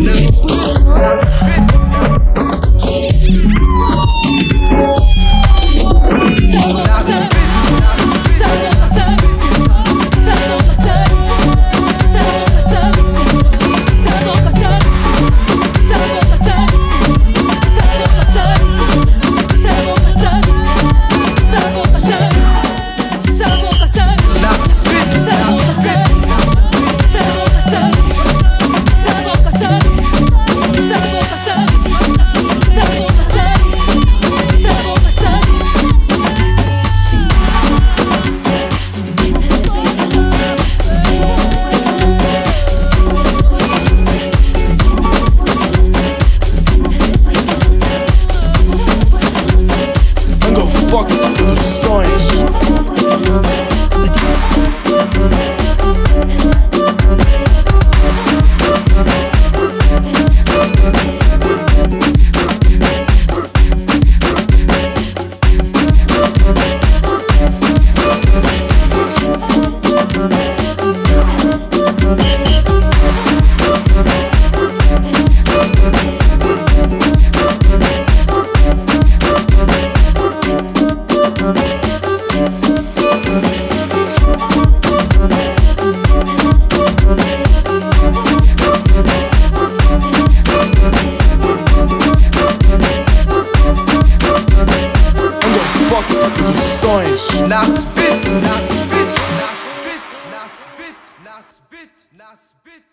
Now emoções. Produções. nas beat, nas beat, nas beat, nas beat, nas beat.